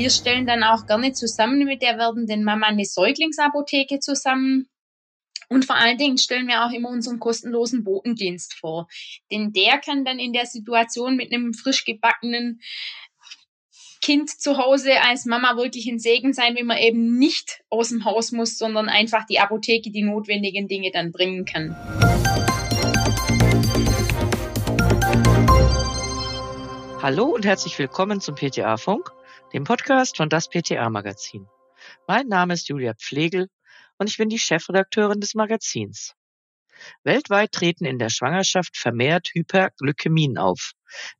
Wir stellen dann auch gerne zusammen mit der werdenden Mama eine Säuglingsapotheke zusammen. Und vor allen Dingen stellen wir auch immer unseren kostenlosen Botendienst vor. Denn der kann dann in der Situation mit einem frisch gebackenen Kind zu Hause als Mama wirklich ein Segen sein, wenn man eben nicht aus dem Haus muss, sondern einfach die Apotheke die notwendigen Dinge dann bringen kann. Hallo und herzlich willkommen zum PTA-Funk, dem Podcast von das PTA-Magazin. Mein Name ist Julia Pflegel und ich bin die Chefredakteurin des Magazins. Weltweit treten in der Schwangerschaft vermehrt Hyperglykämien auf.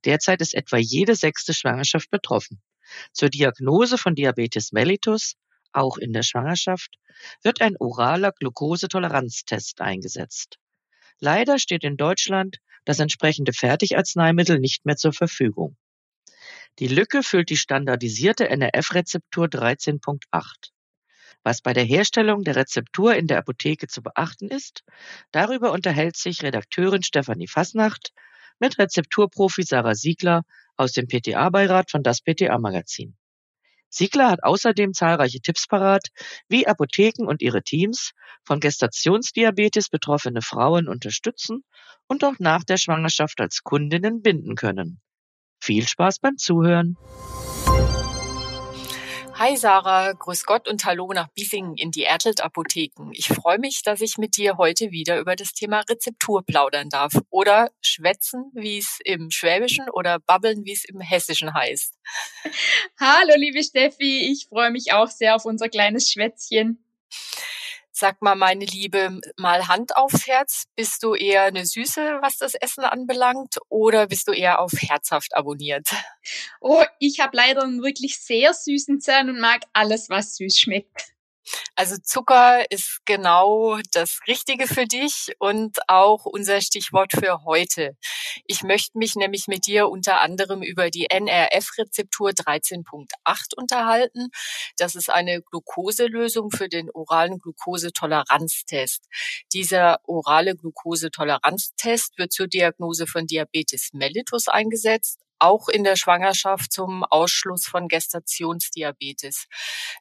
Derzeit ist etwa jede sechste Schwangerschaft betroffen. Zur Diagnose von Diabetes mellitus, auch in der Schwangerschaft, wird ein oraler Glukosetoleranztest eingesetzt. Leider steht in Deutschland das entsprechende Fertigarzneimittel nicht mehr zur Verfügung. Die Lücke füllt die standardisierte NRF-Rezeptur 13.8. Was bei der Herstellung der Rezeptur in der Apotheke zu beachten ist, darüber unterhält sich Redakteurin Stefanie Fasnacht mit Rezepturprofi Sarah Siegler aus dem PTA-Beirat von das PTA-Magazin. Siegler hat außerdem zahlreiche Tipps parat, wie Apotheken und ihre Teams von Gestationsdiabetes betroffene Frauen unterstützen und auch nach der Schwangerschaft als Kundinnen binden können. Viel Spaß beim Zuhören. Hi Sarah, grüß Gott und hallo nach Biesingen in die Ertelt Apotheken. Ich freue mich, dass ich mit dir heute wieder über das Thema Rezeptur plaudern darf oder schwätzen, wie es im Schwäbischen oder babbeln, wie es im Hessischen heißt. Hallo liebe Steffi, ich freue mich auch sehr auf unser kleines Schwätzchen. Sag mal, meine Liebe, mal Hand aufs Herz. Bist du eher eine Süße, was das Essen anbelangt, oder bist du eher auf herzhaft abonniert? Oh, ich habe leider einen wirklich sehr süßen Zahn und mag alles, was süß schmeckt. Also Zucker ist genau das Richtige für dich und auch unser Stichwort für heute. Ich möchte mich nämlich mit dir unter anderem über die NRF-Rezeptur 13.8 unterhalten. Das ist eine Glukoselösung für den oralen Glukosetoleranztest. Dieser orale Glukosetoleranztest wird zur Diagnose von Diabetes mellitus eingesetzt, auch in der Schwangerschaft zum Ausschluss von Gestationsdiabetes.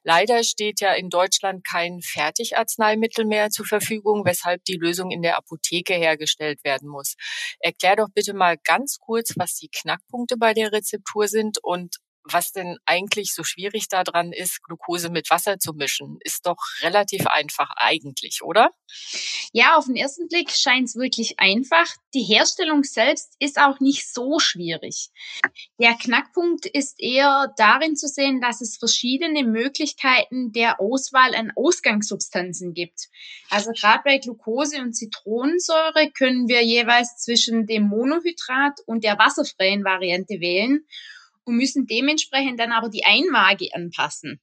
Leider steht ja in Deutschland kein Fertigarzneimittel mehr zur Verfügung, weshalb die Lösung in der Apotheke hergestellt werden muss. Erklär doch bitte mal ganz kurz, was die Knackpunkte bei der Rezeptur sind und was denn eigentlich so schwierig daran ist, Glucose mit Wasser zu mischen, ist doch relativ einfach eigentlich, oder? Ja, auf den ersten Blick scheint es wirklich einfach. Die Herstellung selbst ist auch nicht so schwierig. Der Knackpunkt ist eher darin zu sehen, dass es verschiedene Möglichkeiten der Auswahl an Ausgangssubstanzen gibt. Also gerade bei Glucose und Zitronensäure können wir jeweils zwischen dem Monohydrat und der wasserfreien Variante wählen und müssen dementsprechend dann aber die Einwaage anpassen.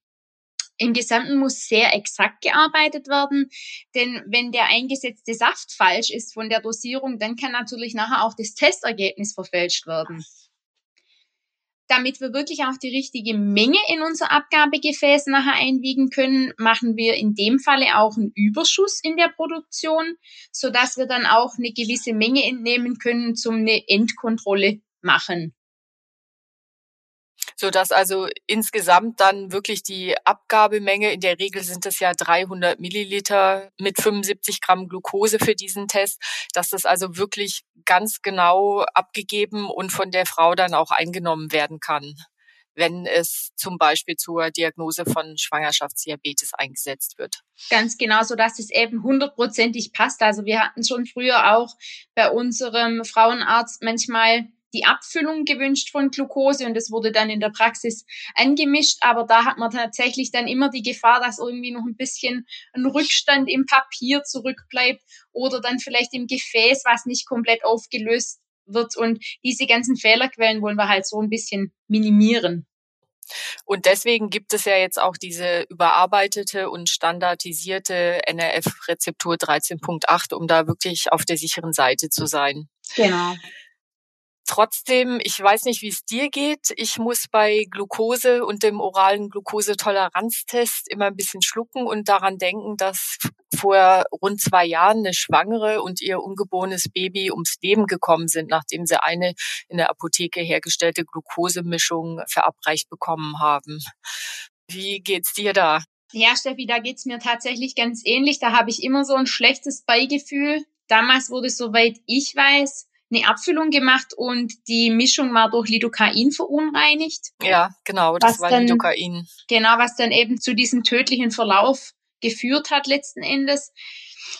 Im Gesamten muss sehr exakt gearbeitet werden, denn wenn der eingesetzte Saft falsch ist von der Dosierung, dann kann natürlich nachher auch das Testergebnis verfälscht werden. Damit wir wirklich auch die richtige Menge in unser Abgabegefäß nachher einwiegen können, machen wir in dem Falle auch einen Überschuss in der Produktion, so dass wir dann auch eine gewisse Menge entnehmen können, zum eine Endkontrolle machen so dass also insgesamt dann wirklich die Abgabemenge, in der Regel sind es ja 300 Milliliter mit 75 Gramm Glucose für diesen Test, dass das also wirklich ganz genau abgegeben und von der Frau dann auch eingenommen werden kann wenn es zum Beispiel zur Diagnose von Schwangerschaftsdiabetes eingesetzt wird. Ganz genau, so dass es eben hundertprozentig passt. Also wir hatten schon früher auch bei unserem Frauenarzt manchmal die Abfüllung gewünscht von Glucose und es wurde dann in der Praxis angemischt, aber da hat man tatsächlich dann immer die Gefahr, dass irgendwie noch ein bisschen ein Rückstand im Papier zurückbleibt oder dann vielleicht im Gefäß, was nicht komplett aufgelöst wird und diese ganzen Fehlerquellen wollen wir halt so ein bisschen minimieren. Und deswegen gibt es ja jetzt auch diese überarbeitete und standardisierte NRF-Rezeptur 13.8, um da wirklich auf der sicheren Seite zu sein. Genau. Trotzdem, ich weiß nicht, wie es dir geht. Ich muss bei Glucose und dem oralen Glukosetoleranztest immer ein bisschen schlucken und daran denken, dass vor rund zwei Jahren eine Schwangere und ihr ungeborenes Baby ums Leben gekommen sind, nachdem sie eine in der Apotheke hergestellte Glukosemischung verabreicht bekommen haben. Wie geht's dir da? Ja, Steffi, da geht's mir tatsächlich ganz ähnlich. Da habe ich immer so ein schlechtes Beigefühl. Damals wurde, soweit ich weiß, eine Abfüllung gemacht und die Mischung war durch Lidocain verunreinigt. Ja, genau, das war dann, Lidocain. Genau, was dann eben zu diesem tödlichen Verlauf geführt hat letzten Endes.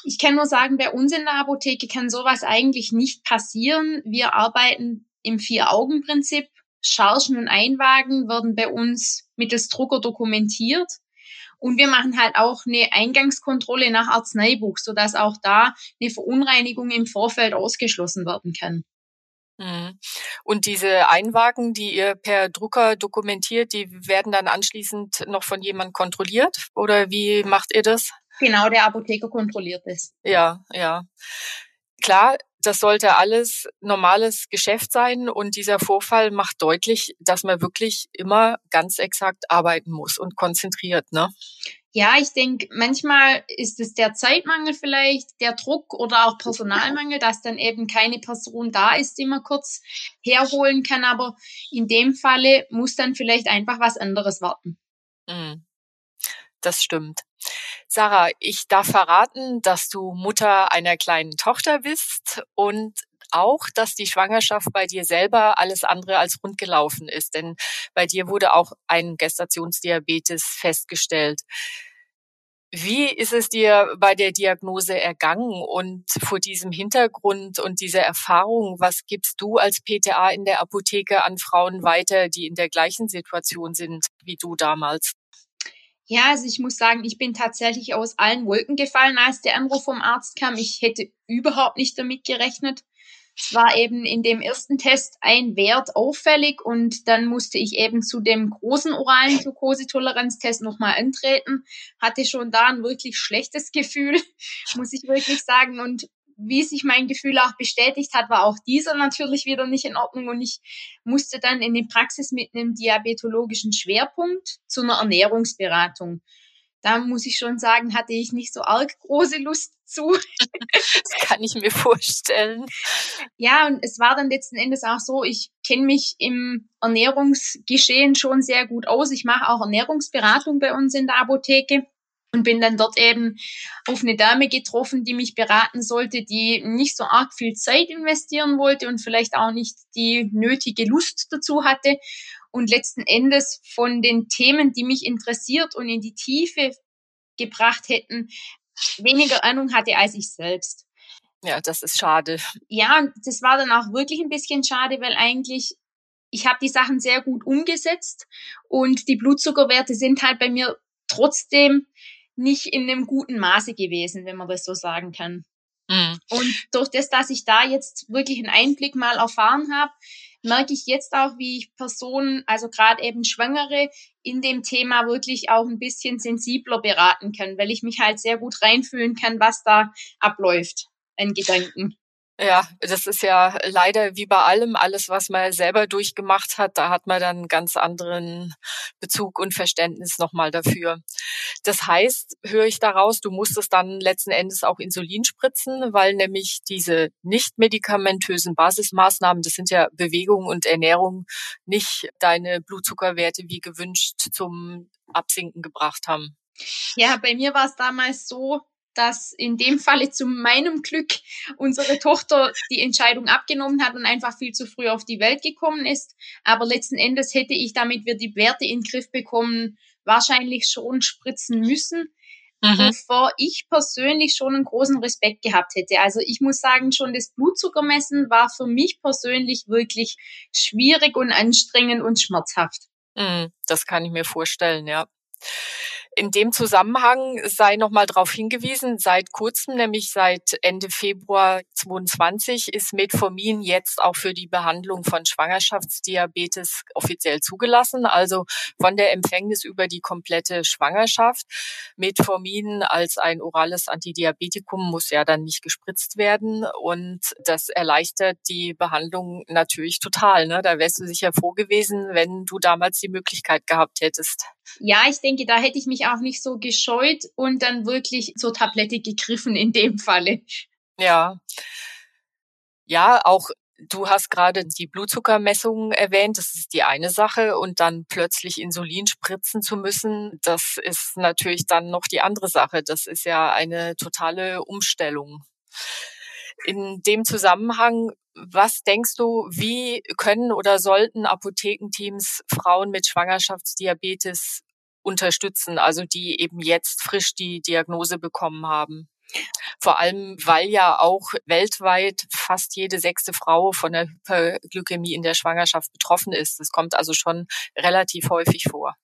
Ich kann nur sagen, bei uns in der Apotheke kann sowas eigentlich nicht passieren. Wir arbeiten im Vier-Augen-Prinzip. Chargen und Einwagen werden bei uns mittels Drucker dokumentiert. Und wir machen halt auch eine Eingangskontrolle nach Arzneibuch, sodass auch da eine Verunreinigung im Vorfeld ausgeschlossen werden kann. Mhm. Und diese Einwagen, die ihr per Drucker dokumentiert, die werden dann anschließend noch von jemandem kontrolliert? Oder wie macht ihr das? Genau, der Apotheker kontrolliert es. Ja, ja. Klar, das sollte alles normales Geschäft sein und dieser Vorfall macht deutlich, dass man wirklich immer ganz exakt arbeiten muss und konzentriert, ne? Ja, ich denke, manchmal ist es der Zeitmangel vielleicht, der Druck oder auch Personalmangel, dass dann eben keine Person da ist, die man kurz herholen kann. Aber in dem Falle muss dann vielleicht einfach was anderes warten. Mhm. Das stimmt. Sarah, ich darf verraten, dass du Mutter einer kleinen Tochter bist und auch, dass die Schwangerschaft bei dir selber alles andere als rund gelaufen ist. Denn bei dir wurde auch ein Gestationsdiabetes festgestellt. Wie ist es dir bei der Diagnose ergangen? Und vor diesem Hintergrund und dieser Erfahrung, was gibst du als PTA in der Apotheke an Frauen weiter, die in der gleichen Situation sind wie du damals? Ja, also ich muss sagen, ich bin tatsächlich aus allen Wolken gefallen, als der Anruf vom Arzt kam. Ich hätte überhaupt nicht damit gerechnet. Es war eben in dem ersten Test ein Wert auffällig und dann musste ich eben zu dem großen oralen Glukosetoleranztest nochmal antreten. Hatte schon da ein wirklich schlechtes Gefühl, muss ich wirklich sagen. Und wie sich mein Gefühl auch bestätigt hat, war auch dieser natürlich wieder nicht in Ordnung und ich musste dann in die Praxis mit einem diabetologischen Schwerpunkt zu einer Ernährungsberatung. Da muss ich schon sagen, hatte ich nicht so arg große Lust zu. Das kann ich mir vorstellen. Ja, und es war dann letzten Endes auch so, ich kenne mich im Ernährungsgeschehen schon sehr gut aus. Ich mache auch Ernährungsberatung bei uns in der Apotheke und bin dann dort eben auf eine Dame getroffen, die mich beraten sollte, die nicht so arg viel Zeit investieren wollte und vielleicht auch nicht die nötige Lust dazu hatte und letzten Endes von den Themen, die mich interessiert und in die Tiefe gebracht hätten, weniger Ahnung hatte als ich selbst. Ja, das ist schade. Ja, das war dann auch wirklich ein bisschen schade, weil eigentlich ich habe die Sachen sehr gut umgesetzt und die Blutzuckerwerte sind halt bei mir trotzdem nicht in einem guten Maße gewesen, wenn man das so sagen kann. Mhm. Und durch das, dass ich da jetzt wirklich einen Einblick mal erfahren habe, merke ich jetzt auch, wie ich Personen, also gerade eben Schwangere, in dem Thema wirklich auch ein bisschen sensibler beraten kann, weil ich mich halt sehr gut reinfühlen kann, was da abläuft an Gedanken. Ja, das ist ja leider wie bei allem, alles, was man selber durchgemacht hat, da hat man dann einen ganz anderen Bezug und Verständnis nochmal dafür. Das heißt, höre ich daraus, du musstest dann letzten Endes auch Insulin spritzen, weil nämlich diese nicht medikamentösen Basismaßnahmen, das sind ja Bewegung und Ernährung, nicht deine Blutzuckerwerte wie gewünscht zum Absinken gebracht haben. Ja, bei mir war es damals so, dass in dem Falle zu meinem Glück unsere Tochter die Entscheidung abgenommen hat und einfach viel zu früh auf die Welt gekommen ist. Aber letzten Endes hätte ich, damit wir die Werte in den Griff bekommen, wahrscheinlich schon spritzen müssen. Mhm. Wovor ich persönlich schon einen großen Respekt gehabt hätte. Also ich muss sagen, schon das Blutzuckermessen war für mich persönlich wirklich schwierig und anstrengend und schmerzhaft. Mhm, das kann ich mir vorstellen, ja. In dem Zusammenhang sei nochmal darauf hingewiesen, seit kurzem, nämlich seit Ende Februar 2022, ist Metformin jetzt auch für die Behandlung von Schwangerschaftsdiabetes offiziell zugelassen, also von der Empfängnis über die komplette Schwangerschaft. Metformin als ein orales Antidiabetikum muss ja dann nicht gespritzt werden und das erleichtert die Behandlung natürlich total. Ne? Da wärst du sicher froh gewesen, wenn du damals die Möglichkeit gehabt hättest. Ja, ich denke, da hätte ich mich auch nicht so gescheut und dann wirklich zur Tablette gegriffen in dem Falle. Ja. Ja, auch Du hast gerade die Blutzuckermessung erwähnt, das ist die eine Sache. Und dann plötzlich Insulin spritzen zu müssen, das ist natürlich dann noch die andere Sache. Das ist ja eine totale Umstellung. In dem Zusammenhang, was denkst du, wie können oder sollten Apothekenteams Frauen mit Schwangerschaftsdiabetes unterstützen, also die eben jetzt frisch die Diagnose bekommen haben. Vor allem, weil ja auch weltweit fast jede sechste Frau von der Hyperglykämie in der Schwangerschaft betroffen ist. Das kommt also schon relativ häufig vor.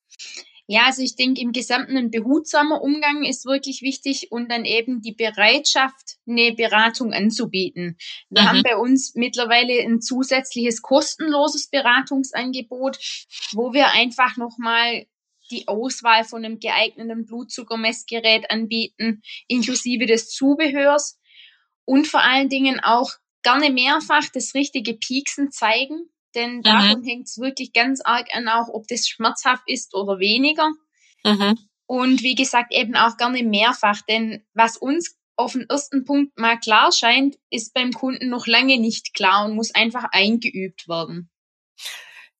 Ja, also ich denke, im Gesamten ein behutsamer Umgang ist wirklich wichtig und dann eben die Bereitschaft, eine Beratung anzubieten. Wir mhm. haben bei uns mittlerweile ein zusätzliches kostenloses Beratungsangebot, wo wir einfach nochmal die Auswahl von einem geeigneten Blutzuckermessgerät anbieten, inklusive des Zubehörs und vor allen Dingen auch gerne mehrfach das richtige Pieksen zeigen, denn mhm. davon hängt es wirklich ganz arg an, auch ob das schmerzhaft ist oder weniger. Mhm. Und wie gesagt, eben auch gerne mehrfach, denn was uns auf den ersten Punkt mal klar scheint, ist beim Kunden noch lange nicht klar und muss einfach eingeübt werden.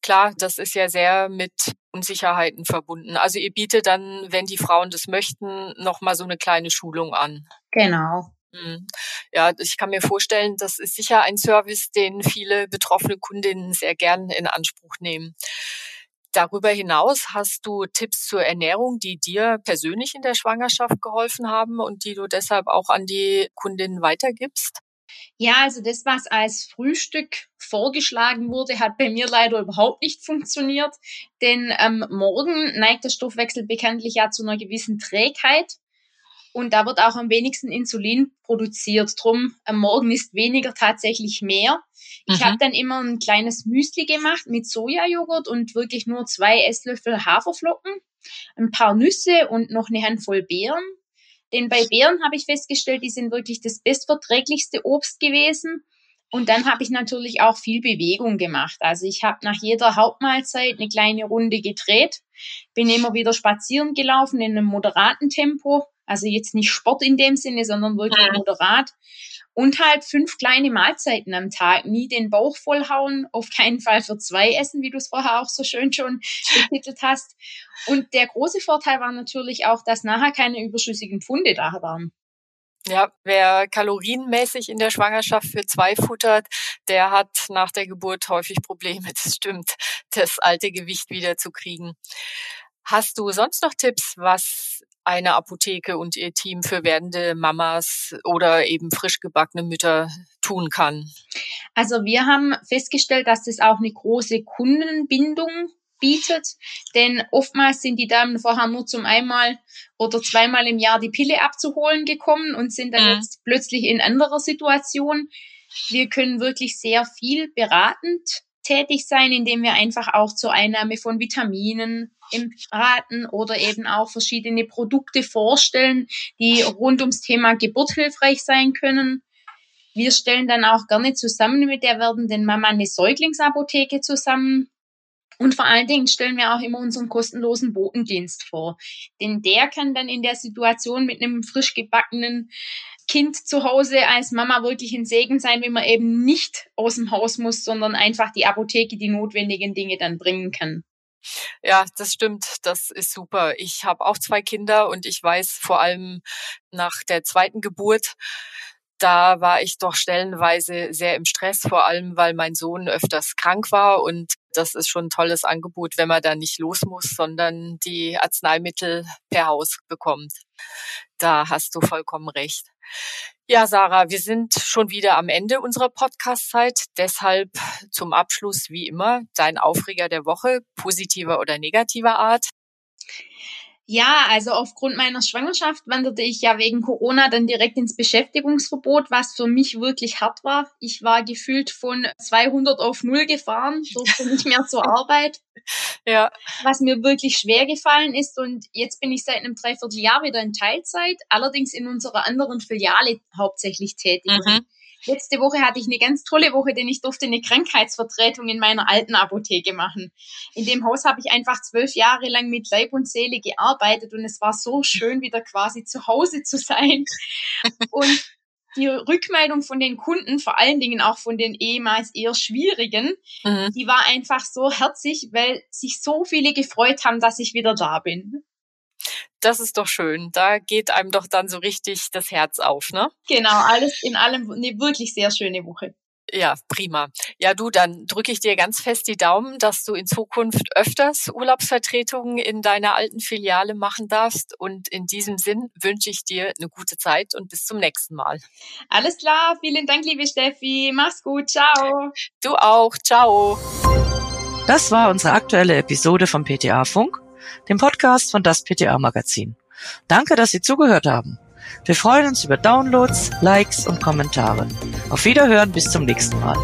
Klar, das ist ja sehr mit Unsicherheiten verbunden. Also ihr bietet dann, wenn die Frauen das möchten, noch mal so eine kleine Schulung an. Genau. Hm. Ja, ich kann mir vorstellen, das ist sicher ein Service, den viele betroffene Kundinnen sehr gern in Anspruch nehmen. Darüber hinaus hast du Tipps zur Ernährung, die dir persönlich in der Schwangerschaft geholfen haben und die du deshalb auch an die Kundinnen weitergibst? Ja, also das, was als Frühstück vorgeschlagen wurde, hat bei mir leider überhaupt nicht funktioniert. Denn ähm, morgen neigt der Stoffwechsel bekanntlich ja zu einer gewissen Trägheit. Und da wird auch am wenigsten Insulin produziert. Drum am Morgen ist weniger tatsächlich mehr. Ich mhm. habe dann immer ein kleines Müsli gemacht mit Sojajoghurt und wirklich nur zwei Esslöffel Haferflocken, ein paar Nüsse und noch eine Handvoll Beeren denn bei Beeren habe ich festgestellt, die sind wirklich das bestverträglichste Obst gewesen. Und dann habe ich natürlich auch viel Bewegung gemacht. Also ich habe nach jeder Hauptmahlzeit eine kleine Runde gedreht, bin immer wieder spazieren gelaufen in einem moderaten Tempo. Also jetzt nicht Sport in dem Sinne, sondern wirklich moderat. Und halt fünf kleine Mahlzeiten am Tag. Nie den Bauch vollhauen, auf keinen Fall für zwei essen, wie du es vorher auch so schön schon betitelt hast. Und der große Vorteil war natürlich auch, dass nachher keine überschüssigen Pfunde da waren. Ja, wer kalorienmäßig in der Schwangerschaft für zwei futtert, der hat nach der Geburt häufig Probleme. Das stimmt, das alte Gewicht wieder zu kriegen. Hast du sonst noch Tipps, was eine Apotheke und ihr Team für werdende Mamas oder eben frisch gebackene Mütter tun kann? Also wir haben festgestellt, dass das auch eine große Kundenbindung bietet, denn oftmals sind die Damen vorher nur zum einmal oder zweimal im Jahr die Pille abzuholen gekommen und sind dann mhm. jetzt plötzlich in anderer Situation. Wir können wirklich sehr viel beratend tätig sein, indem wir einfach auch zur Einnahme von Vitaminen raten oder eben auch verschiedene Produkte vorstellen, die rund ums Thema Geburt hilfreich sein können. Wir stellen dann auch gerne zusammen mit der werdenden Mama eine Säuglingsapotheke zusammen. Und vor allen Dingen stellen wir auch immer unseren kostenlosen Botendienst vor. Denn der kann dann in der Situation mit einem frisch gebackenen Kind zu Hause als Mama wirklich ein Segen sein, wenn man eben nicht aus dem Haus muss, sondern einfach die Apotheke die notwendigen Dinge dann bringen kann. Ja, das stimmt. Das ist super. Ich habe auch zwei Kinder und ich weiß vor allem nach der zweiten Geburt, da war ich doch stellenweise sehr im Stress, vor allem weil mein Sohn öfters krank war und das ist schon ein tolles Angebot, wenn man da nicht los muss, sondern die Arzneimittel per Haus bekommt. Da hast du vollkommen recht. Ja, Sarah, wir sind schon wieder am Ende unserer Podcast-Zeit. Deshalb zum Abschluss wie immer dein Aufreger der Woche, positiver oder negativer Art. Ja, also aufgrund meiner Schwangerschaft wanderte ich ja wegen Corona dann direkt ins Beschäftigungsverbot, was für mich wirklich hart war. Ich war gefühlt von 200 auf null gefahren, durfte nicht mehr zur Arbeit. Ja. Was mir wirklich schwer gefallen ist und jetzt bin ich seit einem Dreivierteljahr wieder in Teilzeit, allerdings in unserer anderen Filiale hauptsächlich tätig. Mhm. Letzte Woche hatte ich eine ganz tolle Woche, denn ich durfte eine Krankheitsvertretung in meiner alten Apotheke machen. In dem Haus habe ich einfach zwölf Jahre lang mit Leib und Seele gearbeitet und es war so schön, wieder quasi zu Hause zu sein. Und die Rückmeldung von den Kunden, vor allen Dingen auch von den ehemals eher schwierigen, Mhm. die war einfach so herzig, weil sich so viele gefreut haben, dass ich wieder da bin. Das ist doch schön. Da geht einem doch dann so richtig das Herz auf, ne? Genau, alles in allem eine wirklich sehr schöne Woche. Ja, prima. Ja, du, dann drücke ich dir ganz fest die Daumen, dass du in Zukunft öfters Urlaubsvertretungen in deiner alten Filiale machen darfst. Und in diesem Sinn wünsche ich dir eine gute Zeit und bis zum nächsten Mal. Alles klar, vielen Dank, liebe Steffi. Mach's gut, ciao. Du auch. Ciao. Das war unsere aktuelle Episode vom PTA Funk, dem Podcast von das PTA Magazin. Danke, dass Sie zugehört haben. Wir freuen uns über Downloads, Likes und Kommentare. Auf Wiederhören bis zum nächsten Mal.